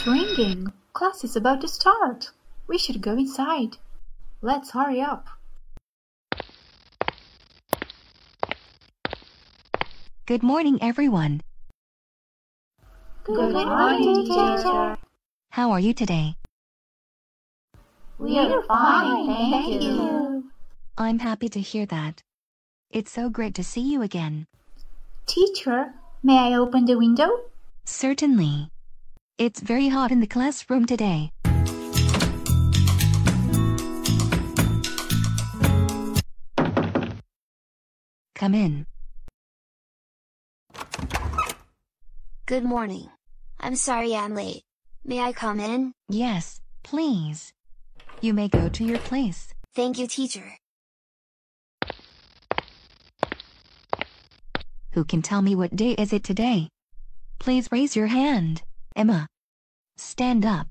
is ringing. Class is about to start. We should go inside. Let's hurry up. Good morning, everyone. Good morning, teacher. How are you today? We are fine, thank you. I'm happy to hear that. It's so great to see you again. Teacher, may I open the window? Certainly. It's very hot in the classroom today. Come in. Good morning. I'm sorry I'm late. May I come in? Yes, please. You may go to your place. Thank you, teacher. Who can tell me what day is it today? Please raise your hand. Emma. Stand up.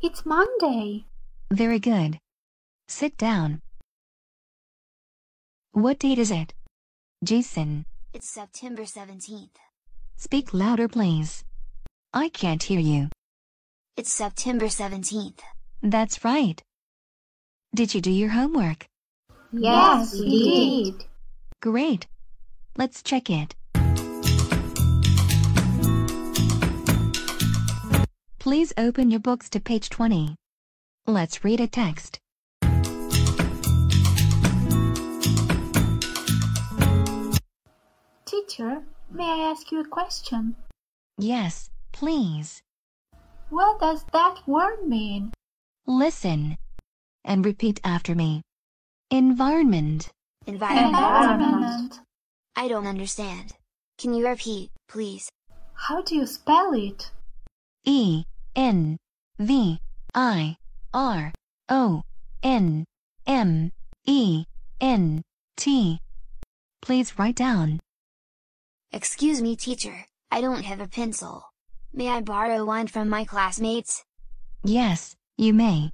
It's Monday. Very good. Sit down. What date is it? Jason, It's September 17th. speak louder please. I can't hear you. It's September 17th. That's right. Did you do your homework? Yes, we did. Great. Let's check it. Please open your books to page 20. Let's read a text. Teacher, may I ask you a question? Yes, please. What does that word mean? Listen and repeat after me. Environment. Environment. Environment. I don't understand. Can you repeat, please? How do you spell it? E N V I R O N M E N T. Please write down. Excuse me, teacher. I don't have a pencil. May I borrow one from my classmates? Yes, you may.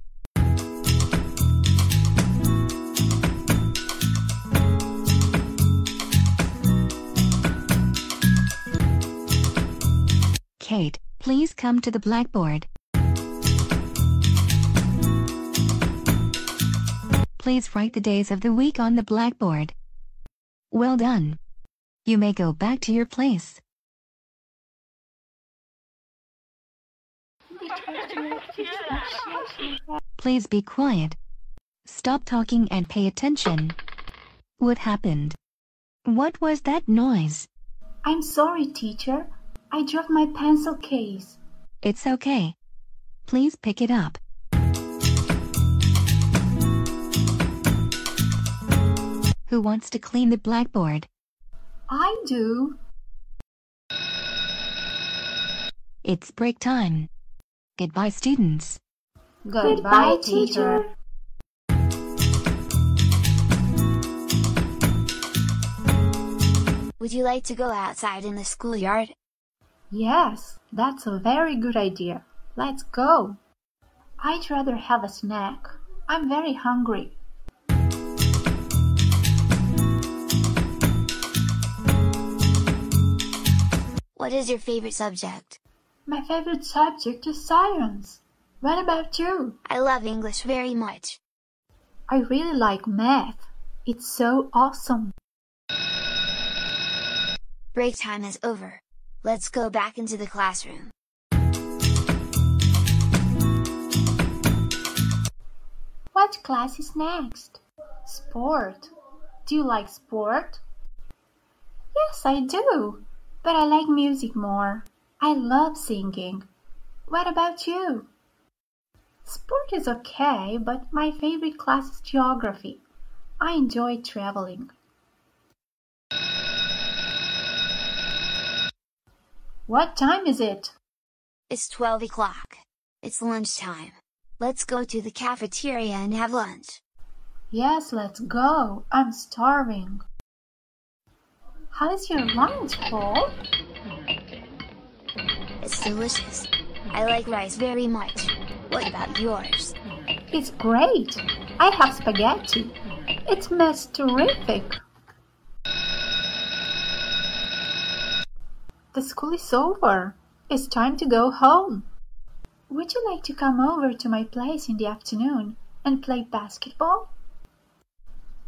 Please come to the blackboard. Please write the days of the week on the blackboard. Well done. You may go back to your place. Please be quiet. Stop talking and pay attention. What happened? What was that noise? I'm sorry, teacher. I dropped my pencil case. It's okay. Please pick it up. Who wants to clean the blackboard? I do. It's break time. Goodbye, students. Goodbye, teacher. Would you like to go outside in the schoolyard? Yes, that's a very good idea. Let's go. I'd rather have a snack. I'm very hungry. What is your favorite subject? My favorite subject is science. What about you? I love English very much. I really like math. It's so awesome. Break time is over. Let's go back into the classroom. What class is next? Sport. Do you like sport? Yes, I do. But I like music more. I love singing. What about you? Sport is okay, but my favorite class is geography. I enjoy traveling. What time is it? It's 12 o'clock. It's lunchtime. Let's go to the cafeteria and have lunch. Yes, let's go. I'm starving. How is your lunch, Paul? It's delicious. I like rice very much. What about yours? It's great. I have spaghetti. It smells terrific. The school is over. It's time to go home. would you like to come over to my place in the afternoon and play basketball?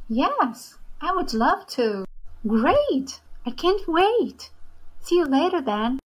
Yes, I would love to. Great! I can't wait. See you later then.